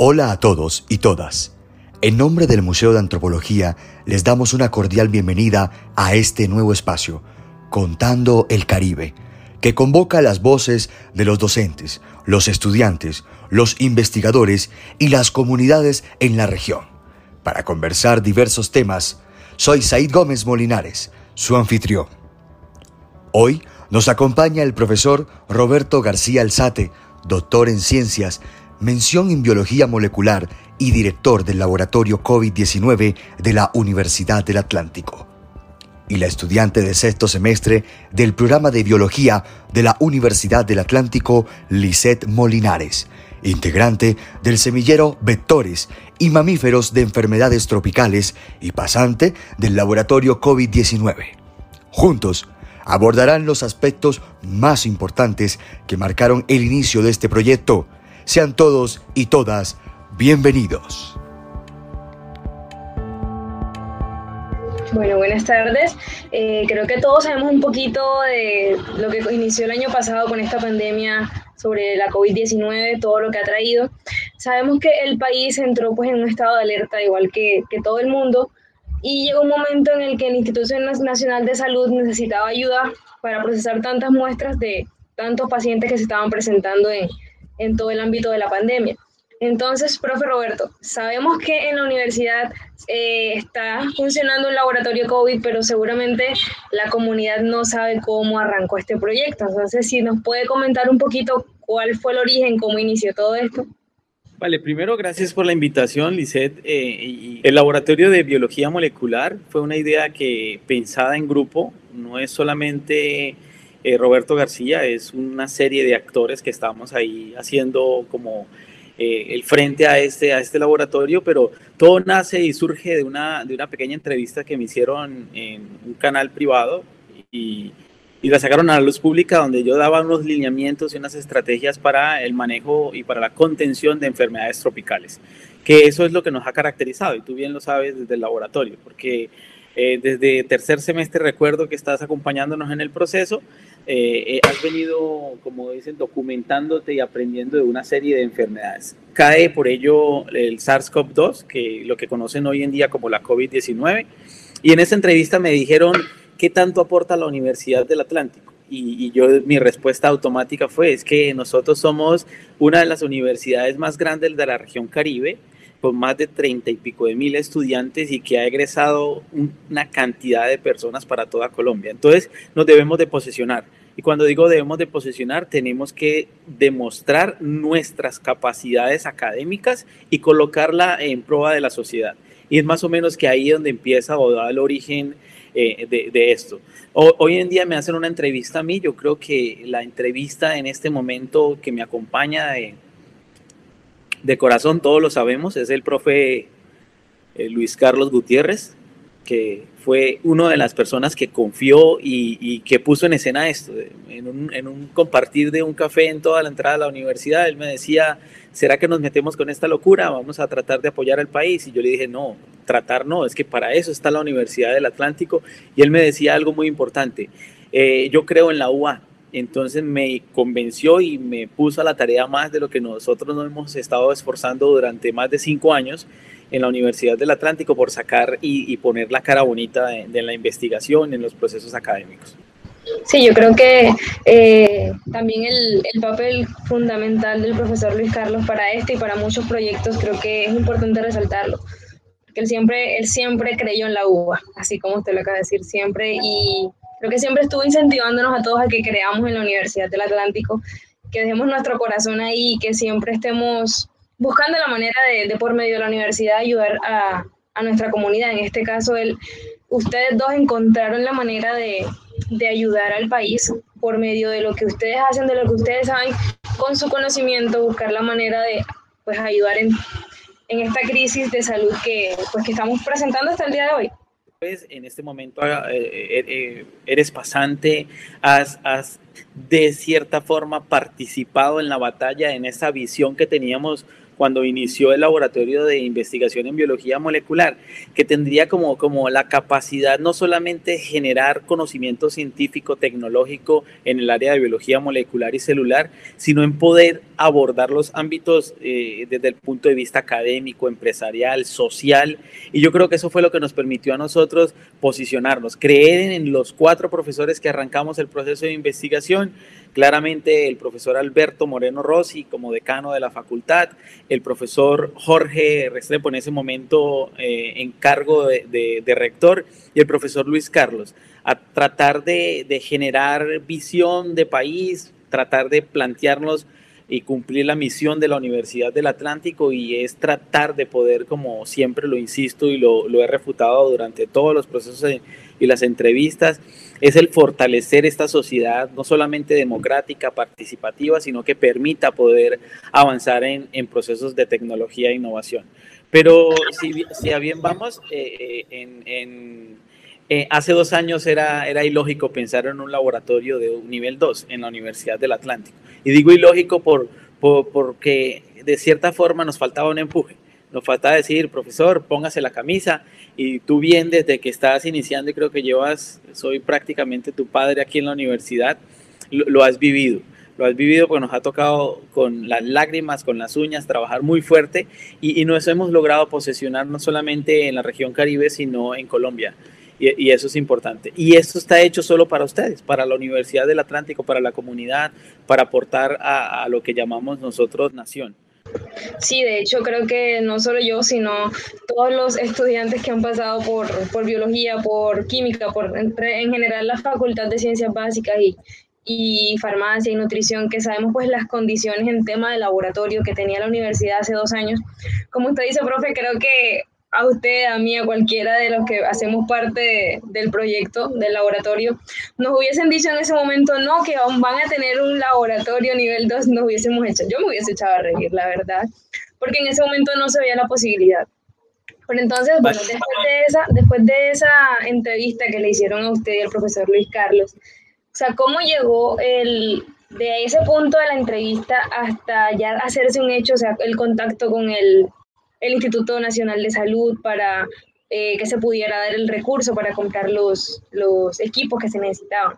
Hola a todos y todas. En nombre del Museo de Antropología les damos una cordial bienvenida a este nuevo espacio, Contando el Caribe, que convoca las voces de los docentes, los estudiantes, los investigadores y las comunidades en la región. Para conversar diversos temas, soy Said Gómez Molinares, su anfitrión. Hoy nos acompaña el profesor Roberto García Alzate, doctor en ciencias, mención en biología molecular y director del laboratorio COVID-19 de la Universidad del Atlántico. Y la estudiante de sexto semestre del programa de biología de la Universidad del Atlántico, Lisette Molinares, integrante del semillero Vectores y Mamíferos de Enfermedades Tropicales y pasante del laboratorio COVID-19. Juntos, abordarán los aspectos más importantes que marcaron el inicio de este proyecto. Sean todos y todas bienvenidos. Bueno, buenas tardes. Eh, creo que todos sabemos un poquito de lo que inició el año pasado con esta pandemia sobre la COVID-19, todo lo que ha traído. Sabemos que el país entró pues en un estado de alerta, igual que, que todo el mundo, y llegó un momento en el que el Instituto Nacional de Salud necesitaba ayuda para procesar tantas muestras de tantos pacientes que se estaban presentando en, en todo el ámbito de la pandemia. Entonces, profe Roberto, sabemos que en la universidad eh, está funcionando un laboratorio COVID, pero seguramente la comunidad no sabe cómo arrancó este proyecto. Entonces, si nos puede comentar un poquito cuál fue el origen, cómo inició todo esto. Vale, primero gracias por la invitación, Lisette. Eh, el laboratorio de biología molecular fue una idea que pensada en grupo, no es solamente eh, Roberto García, es una serie de actores que estamos ahí haciendo como eh, el frente a este, a este laboratorio, pero todo nace y surge de una, de una pequeña entrevista que me hicieron en un canal privado y y la sacaron a la luz pública donde yo daba unos lineamientos y unas estrategias para el manejo y para la contención de enfermedades tropicales, que eso es lo que nos ha caracterizado y tú bien lo sabes desde el laboratorio, porque eh, desde tercer semestre recuerdo que estás acompañándonos en el proceso, eh, eh, has venido, como dicen, documentándote y aprendiendo de una serie de enfermedades. Cae por ello el SARS-CoV-2, que lo que conocen hoy en día como la COVID-19, y en esa entrevista me dijeron ¿qué tanto aporta la Universidad del Atlántico? Y, yo, mi respuesta automática fue, es que nosotros somos una de las universidades más grandes de la región Caribe, con más de treinta y pico de mil estudiantes y que ha egresado una cantidad de personas para toda Colombia. Entonces, nos debemos de posesionar. Y cuando digo debemos de posesionar, tenemos que demostrar nuestras capacidades académicas y colocarla en prueba de la sociedad. Y es más o menos que ahí donde empieza o da el origen eh, de, esto. hoy en día me hacen una entrevista a mí, yo creo que la entrevista en este momento que me acompaña de, de corazón, todos lo sabemos, es el profe eh, Luis Carlos Gutiérrez, que fue una de las personas que confió y, que puso en escena esto. En un, en un, compartir de un café en toda la entrada de la universidad, él me decía, ¿será que nos metemos con esta locura? Vamos a tratar de apoyar al país. Y yo le dije, no, tratar no, es que para eso está la Universidad del Atlántico. Y él me decía algo muy importante, eh, yo creo en la UA. Entonces me convenció y me puso a la tarea más de lo que nosotros nos hemos estado esforzando durante más de cinco años en la Universidad del Atlántico por sacar y, poner la cara bonita de, la investigación en los procesos académicos. Sí, yo creo que eh, también el, el, papel fundamental del profesor Luis Carlos para este y para muchos proyectos creo que es importante resaltarlo. Porque él siempre, él siempre creyó en la UBA, así como usted lo acaba de decir, siempre. Y creo que siempre estuvo incentivándonos a todos a que creamos en la Universidad del Atlántico, que dejemos nuestro corazón ahí y que siempre estemos buscando la manera de, por medio de la universidad ayudar a, nuestra comunidad. En este caso, el, ustedes dos encontraron la manera de, ayudar al país por medio de lo que ustedes hacen, de lo que ustedes saben, con su conocimiento, buscar la manera de pues, ayudar en, esta crisis de salud que, pues, que estamos presentando hasta el día de hoy. Pues, en este momento eh, eh, eh, eres pasante, has, de cierta forma participado en la batalla, en esa visión que teníamos cuando inició el laboratorio de investigación en biología molecular, que tendría como, como la capacidad no solamente generar conocimiento científico, tecnológico en el área de biología molecular y celular, sino en poder abordar los ámbitos eh, desde el punto de vista académico, empresarial, social. Y yo creo que eso fue lo que nos permitió a nosotros posicionarnos, creer en los cuatro profesores que arrancamos el proceso de investigación Claramente el profesor Alberto Moreno Rossi como decano de la facultad, el profesor Jorge Restrepo en ese momento eh, en cargo de, rector y el profesor Luis Carlos, a tratar de, de generar visión de país, tratar de plantearnos y cumplir la misión de la Universidad del Atlántico y es tratar de poder, como siempre lo insisto y lo, lo he refutado durante todos los procesos y las entrevistas, es el fortalecer esta sociedad no solamente democrática, participativa, sino que permita poder avanzar en, en procesos de tecnología e innovación. Pero si, si a bien vamos, eh, en, en eh, hace dos años era, era ilógico pensar en un laboratorio de nivel 2 en la Universidad del Atlántico. Y digo ilógico por, porque de cierta forma nos faltaba un empuje. Nos faltaba decir, profesor, póngase la camisa. Y tú bien, desde que estás iniciando y creo que llevas, soy prácticamente tu padre aquí en la universidad, lo, has vivido. Lo has vivido porque nos ha tocado con las lágrimas, con las uñas, trabajar muy fuerte y, y nos hemos logrado posesionar no solamente en la región Caribe, sino en Colombia. Y, eso es importante. Y esto está hecho solo para ustedes, para la Universidad del Atlántico, para la comunidad, para aportar a, lo que llamamos nosotros nación. Sí, de hecho creo que no solo yo, sino todos los estudiantes que han pasado por, por biología, por química, por en, general la Facultad de Ciencias Básicas y, y farmacia y nutrición, que sabemos pues las condiciones en tema de laboratorio que tenía la universidad hace dos años. Como usted dice, profe, creo que a usted, a mí, a cualquiera de los que hacemos parte del proyecto, del laboratorio, nos hubiesen dicho en ese momento, no, que van a tener un laboratorio nivel 2, nos hubiésemos hecho. Yo me hubiese echado a reír, la verdad, porque en ese momento no se veía la posibilidad. Pero entonces, bueno, después de, esa, después de esa entrevista que le hicieron a usted y al profesor Luis Carlos, o sea, ¿cómo llegó el, de ese punto de la entrevista hasta ya hacerse un hecho, o sea, el contacto con el el Instituto Nacional de Salud para eh, que se pudiera dar el recurso para comprar los, los equipos que se necesitaban.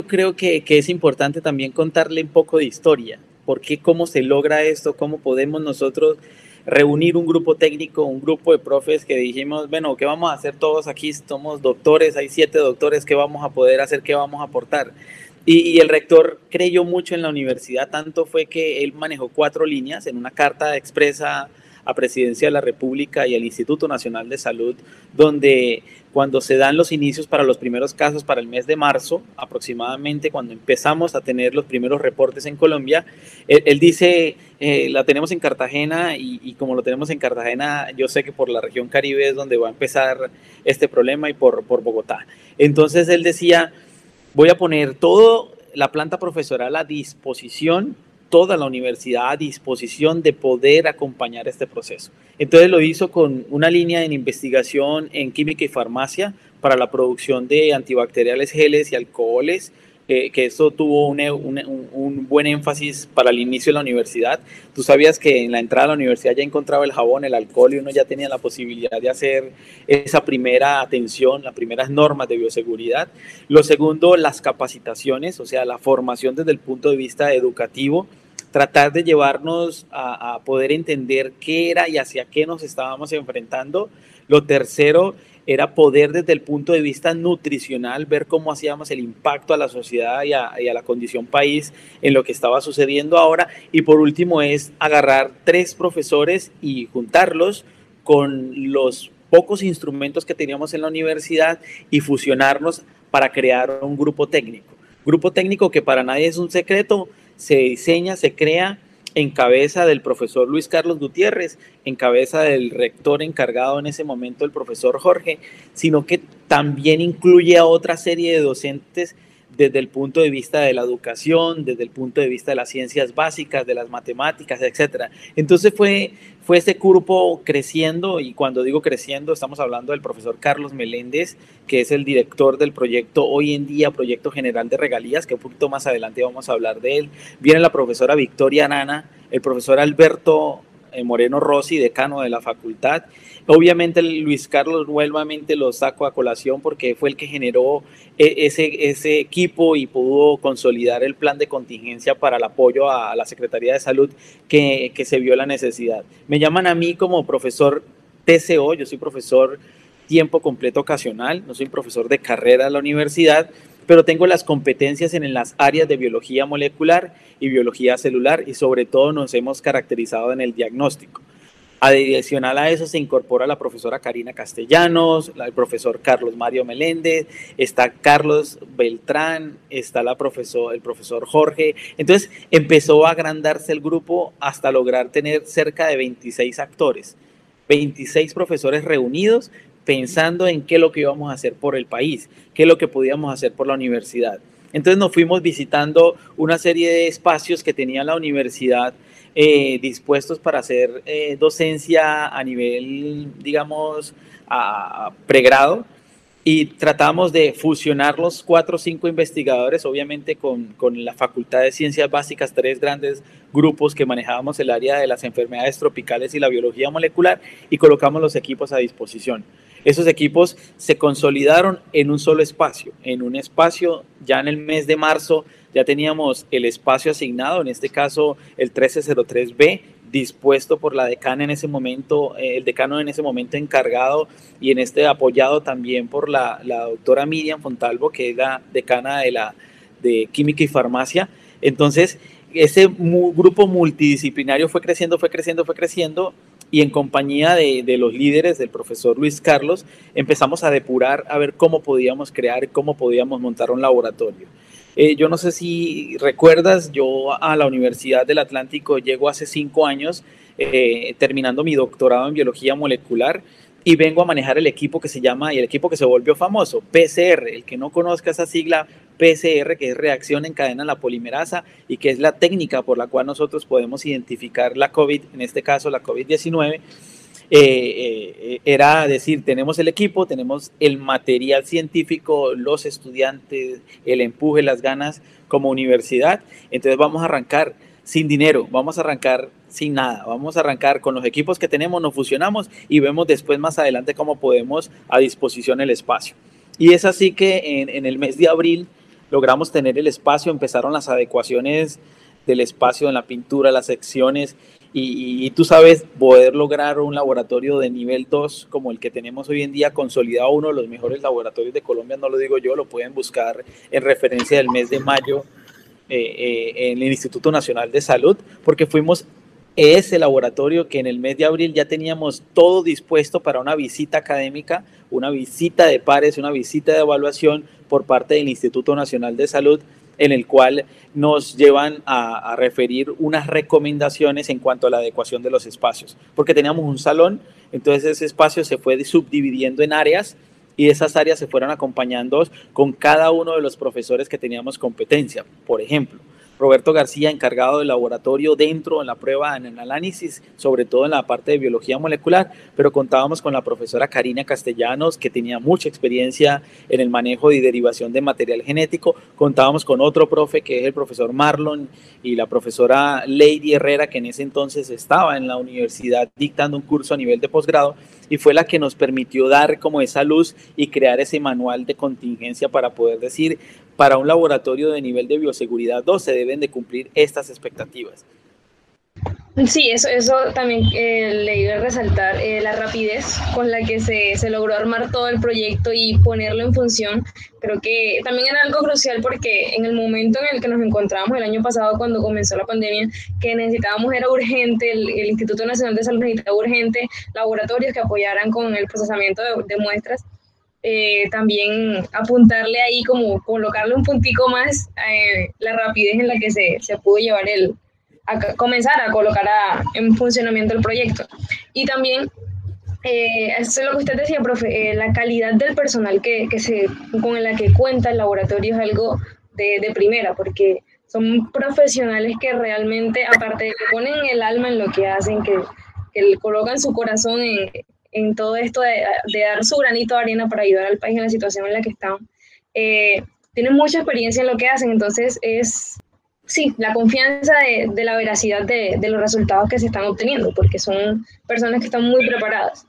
Yo creo que, que, es importante también contarle un poco de historia, porque cómo se logra esto, cómo podemos nosotros reunir un grupo técnico, un grupo de profes que dijimos, bueno, ¿qué vamos a hacer todos aquí? Somos doctores, hay siete doctores, ¿qué vamos a poder hacer? ¿Qué vamos a aportar? Y, y, el rector creyó mucho en la universidad, tanto fue que él manejó cuatro líneas en una carta expresa a Presidencia de la República y al Instituto Nacional de Salud, donde cuando se dan los inicios para los primeros casos para el mes de marzo, aproximadamente cuando empezamos a tener los primeros reportes en Colombia, él, dice, eh, la tenemos en Cartagena y, como lo tenemos en Cartagena, yo sé que por la región Caribe es donde va a empezar este problema y por, por Bogotá. Entonces él decía, voy a poner todo la planta profesoral a disposición toda la universidad a disposición de poder acompañar este proceso. Entonces lo hizo con una línea en investigación en química y farmacia para la producción de antibacteriales geles y alcoholes, eh, que eso tuvo un, un, buen énfasis para el inicio de la universidad. Tú sabías que en la entrada a la universidad ya encontraba el jabón, el alcohol y uno ya tenía la posibilidad de hacer esa primera atención, las primeras normas de bioseguridad. Lo segundo, las capacitaciones, o sea, la formación desde el punto de vista educativo tratar de llevarnos a, poder entender qué era y hacia qué nos estábamos enfrentando. Lo tercero era poder desde el punto de vista nutricional ver cómo hacíamos el impacto a la sociedad y a, la condición país en lo que estaba sucediendo ahora. Y por último es agarrar tres profesores y juntarlos con los pocos instrumentos que teníamos en la universidad y fusionarnos para crear un grupo técnico. Grupo técnico que para nadie es un secreto, se diseña, se crea en cabeza del profesor Luis Carlos Gutiérrez, en cabeza del rector encargado en ese momento, el profesor Jorge, sino que también incluye a otra serie de docentes desde el punto de vista de la educación, desde el punto de vista de las ciencias básicas, de las matemáticas, etc. Entonces fue, fue este grupo creciendo y cuando digo creciendo estamos hablando del profesor Carlos Meléndez, que es el director del proyecto hoy en día, Proyecto General de Regalías, que un poquito más adelante vamos a hablar de él. Viene la profesora Victoria Nana, el profesor Alberto Moreno Rossi, decano de la facultad. Obviamente Luis Carlos nuevamente lo saco a colación porque fue el que generó eh, ese, ese equipo y pudo consolidar el plan de contingencia para el apoyo a la Secretaría de Salud que, que se vio la necesidad. Me llaman a mí como profesor TCO, yo soy profesor tiempo completo ocasional, no soy profesor de carrera de la universidad, pero tengo las competencias en las áreas de biología molecular y biología celular y sobre todo nos hemos caracterizado en el diagnóstico. Adicional a eso se incorpora la profesora Karina Castellanos, el profesor Carlos Mario Meléndez, está Carlos Beltrán, está la profesor, el profesor Jorge. Entonces empezó a agrandarse el grupo hasta lograr tener cerca de 26 actores, 26 profesores reunidos pensando en qué es lo que íbamos a hacer por el país, qué es lo que podíamos hacer por la universidad. Entonces nos fuimos visitando una serie de espacios que tenía la universidad eh, dispuestos para hacer eh, docencia a nivel, digamos, a pregrado y tratamos de fusionar los cuatro o cinco investigadores, obviamente con, con, la Facultad de Ciencias Básicas, tres grandes grupos que manejábamos el área de las enfermedades tropicales y la biología molecular y colocamos los equipos a disposición. Esos equipos se consolidaron en un solo espacio, en un espacio ya en el mes de marzo ya teníamos el espacio asignado, en este caso el 1303B, dispuesto por la decana en ese momento, eh, el decano en ese momento encargado y en este apoyado también por la, la doctora Miriam Fontalvo, que es la decana de, la, de Química y Farmacia. Entonces, ese grupo multidisciplinario fue creciendo, fue creciendo, fue creciendo y en compañía de, de, los líderes del profesor Luis Carlos empezamos a depurar a ver cómo podíamos crear, cómo podíamos montar un laboratorio. Eh, yo no sé si recuerdas, yo a la Universidad del Atlántico llego hace cinco años eh, terminando mi doctorado en biología molecular y vengo a manejar el equipo que se llama, y el equipo que se volvió famoso, PCR. El que no conozca esa sigla, PCR, que es reacción en cadena la polimerasa y que es la técnica por la cual nosotros podemos identificar la COVID, en este caso la COVID-19 eh, eh, era decir, tenemos el equipo, tenemos el material científico, los estudiantes, el empuje, las ganas como universidad, entonces vamos a arrancar sin dinero, vamos a arrancar sin nada, vamos a arrancar con los equipos que tenemos, nos fusionamos y vemos después más adelante cómo podemos a disposición el espacio. Y es así que en, en el mes de abril logramos tener el espacio, empezaron las adecuaciones del espacio en la pintura, las secciones y, tú sabes, poder lograr un laboratorio de nivel 2 como el que tenemos hoy en día, consolidado uno de los mejores laboratorios de Colombia, no lo digo yo, lo pueden buscar en referencia del mes de mayo eh, eh, en el Instituto Nacional de Salud, porque fuimos ese laboratorio que en el mes de abril ya teníamos todo dispuesto para una visita académica, una visita de pares, una visita de evaluación por parte del Instituto Nacional de Salud en el cual nos llevan a, referir unas recomendaciones en cuanto a la adecuación de los espacios, porque teníamos un salón, entonces ese espacio se fue subdividiendo en áreas y esas áreas se fueron acompañando con cada uno de los profesores que teníamos competencia. Por ejemplo, Roberto García, encargado del laboratorio dentro en la prueba en el análisis, sobre todo en la parte de biología molecular, pero contábamos con la profesora Karina Castellanos, que tenía mucha experiencia en el manejo y derivación de material genético, contábamos con otro profe que es el profesor Marlon y la profesora Lady Herrera, que en ese entonces estaba en la universidad dictando un curso a nivel de posgrado y fue la que nos permitió dar como esa luz y crear ese manual de contingencia para poder decir, para un laboratorio de nivel de bioseguridad 2 se deben de cumplir estas expectativas. Sí, eso, eso también eh, le iba a resaltar eh, la rapidez con la que se, se, logró armar todo el proyecto y ponerlo en función. Creo que también era algo crucial porque en el momento en el que nos encontrábamos el año pasado cuando comenzó la pandemia, que necesitábamos era urgente, el, Instituto Nacional de Salud necesitaba urgente laboratorios que apoyaran con el procesamiento de muestras eh, también apuntarle ahí como colocarle un puntico más eh, la rapidez en la que se, se pudo llevar el, a comenzar a colocar en funcionamiento el proyecto. Y también, eh, eso es lo que usted decía, profe, la calidad del personal que, que se, con la que cuenta el laboratorio es algo de, de primera, porque son profesionales que realmente, aparte de que ponen el alma en lo que hacen, que, que colocan su corazón en, en todo esto de, dar su granito de arena para ayudar al país en la situación en la que están. Eh, tienen mucha experiencia en lo que hacen, entonces es sí, la confianza de, la veracidad de, de, los resultados que se están obteniendo, porque son personas que están muy preparadas.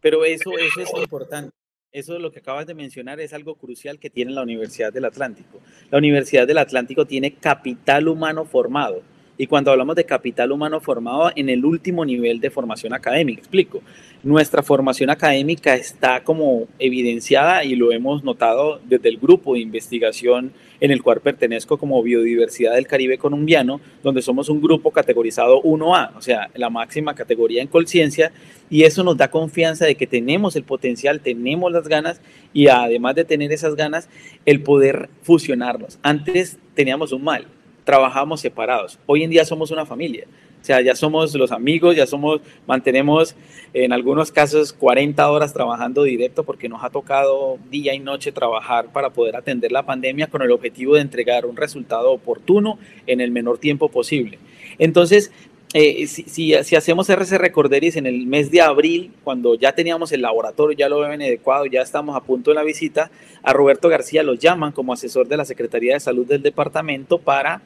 Pero eso, eso es importante. Eso lo que acabas de mencionar es algo crucial que tiene la Universidad del Atlántico. La Universidad del Atlántico tiene capital humano formado y cuando hablamos de capital humano formado en el último nivel de formación académica, explico, nuestra formación académica está como evidenciada y lo hemos notado desde el grupo de investigación en el cual pertenezco como Biodiversidad del Caribe Colombiano, donde somos un grupo categorizado 1A, o sea, la máxima categoría en conciencia, y eso nos da confianza de que tenemos el potencial, tenemos las ganas y además de tener esas ganas, el poder fusionarnos. Antes teníamos un mal, trabajamos separados. Hoy en día somos una familia. O sea, ya somos los amigos, ya somos, mantenemos en algunos casos 40 horas trabajando directo porque nos ha tocado día y noche trabajar para poder atender la pandemia con el objetivo de entregar un resultado oportuno en el menor tiempo posible. Entonces, eh, si, si, hacemos RC Recorderis en el mes de abril, cuando ya teníamos el laboratorio, ya lo ven adecuado, ya estamos a punto de la visita, a Roberto García lo llaman como asesor de la Secretaría de Salud del departamento para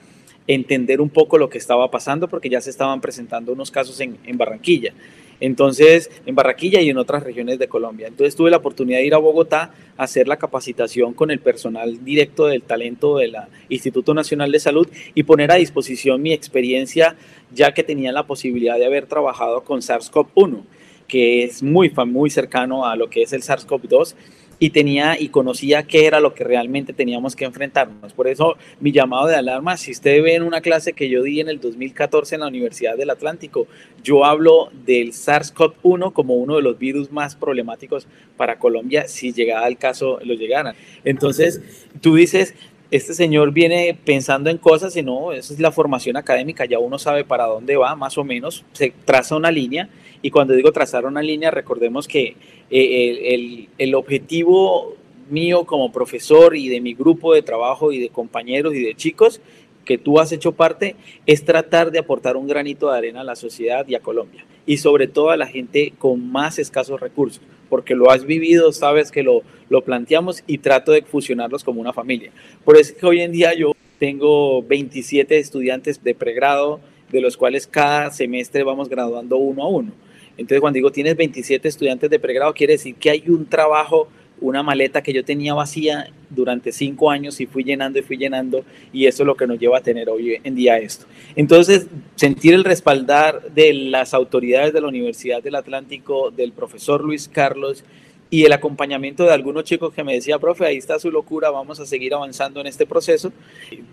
entender un poco lo que estaba pasando, porque ya se estaban presentando unos casos en, en Barranquilla. Entonces, en Barranquilla y en otras regiones de Colombia. Entonces tuve la oportunidad de ir a Bogotá a hacer la capacitación con el personal directo del talento del Instituto Nacional de Salud y poner a disposición mi experiencia, ya que tenía la posibilidad de haber trabajado con SARS-CoV-1, que es muy, muy cercano a lo que es el SARS-CoV-2 y tenía y conocía qué era lo que realmente teníamos que enfrentarnos. Por eso mi llamado de alarma, si usted ve en una clase que yo di en el 2014 en la Universidad del Atlántico, yo hablo del SARS-CoV-1 como uno de los virus más problemáticos para Colombia si llegara el caso, lo llegaran. Entonces, tú dices, este señor viene pensando en cosas y no, esa es la formación académica, ya uno sabe para dónde va, más o menos, se traza una línea y cuando digo trazar una línea, recordemos que eh, el, el, objetivo mío como profesor y de mi grupo de trabajo y de compañeros y de chicos que tú has hecho parte es tratar de aportar un granito de arena a la sociedad y a Colombia y sobre todo a la gente con más escasos recursos, porque lo has vivido, sabes que lo, lo planteamos y trato de fusionarlos como una familia. Por eso es que hoy en día yo tengo 27 estudiantes de pregrado, de los cuales cada semestre vamos graduando uno a uno. Entonces, cuando digo tienes 27 estudiantes de pregrado, quiere decir que hay un trabajo, una maleta que yo tenía vacía durante cinco años y fui llenando y fui llenando, y eso es lo que nos lleva a tener hoy en día esto. Entonces, sentir el respaldar de las autoridades de la Universidad del Atlántico, del profesor Luis Carlos, y el acompañamiento de algunos chicos que me decía, profe, ahí está su locura, vamos a seguir avanzando en este proceso.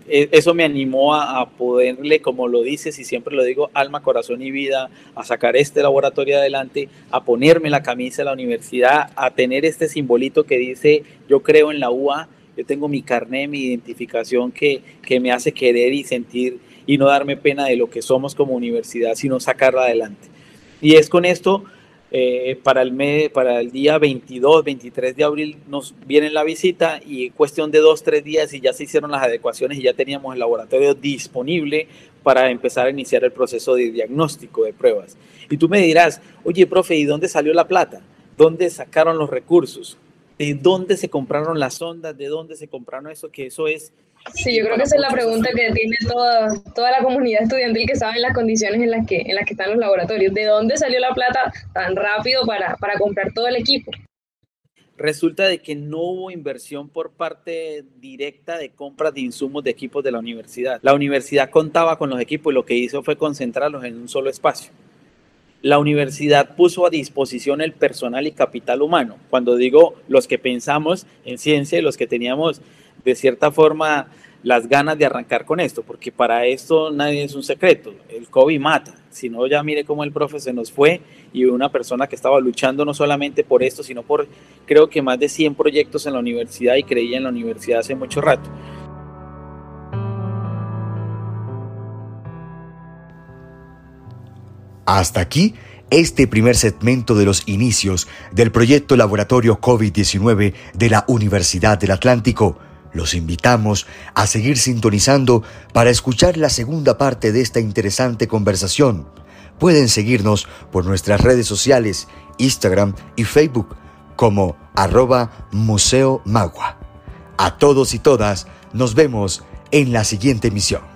E, eso me animó a, poderle, como lo dices y siempre lo digo, alma, corazón y vida, a sacar este laboratorio adelante, a ponerme la camisa de la universidad, a tener este simbolito que dice, yo creo en la UA, yo tengo mi carnet, mi identificación que, que me hace querer y sentir y no darme pena de lo que somos como universidad, sino sacarla adelante. Y es con esto eh, para, el para el día 22, 23 de abril nos viene la visita y cuestión de dos, tres días y ya se hicieron las adecuaciones y ya teníamos el laboratorio disponible para empezar a iniciar el proceso de diagnóstico de pruebas. Y tú me dirás, oye, profe, ¿y dónde salió la plata? ¿Dónde sacaron los recursos? ¿De dónde se compraron las ondas? ¿De dónde se compraron eso? Que eso es Sí, yo creo que esa es la pregunta que tiene toda, toda la comunidad estudiantil que sabe las condiciones en las, que, en las que están los laboratorios. ¿De dónde salió la plata tan rápido para, para comprar todo el equipo? Resulta de que no hubo inversión por parte directa de compras de insumos de equipos de la universidad. La universidad contaba con los equipos y lo que hizo fue concentrarlos en un solo espacio. La universidad puso a disposición el personal y capital humano. Cuando digo los que pensamos en ciencia y los que teníamos de cierta forma las ganas de arrancar con esto, porque para esto nadie es un secreto. El COVID mata. Si no, ya mire cómo el profe se nos fue y una persona que estaba luchando no solamente por esto, sino por creo que más de 100 proyectos en la universidad y creía en la universidad hace mucho rato. Hasta aquí este primer segmento de los inicios del proyecto Laboratorio COVID-19 de la Universidad del Atlántico los invitamos a seguir sintonizando para escuchar la segunda parte de esta interesante conversación. Pueden seguirnos por nuestras redes sociales, Instagram y Facebook como arroba Museo Magua. A todos y todas, nos vemos en la siguiente emisión.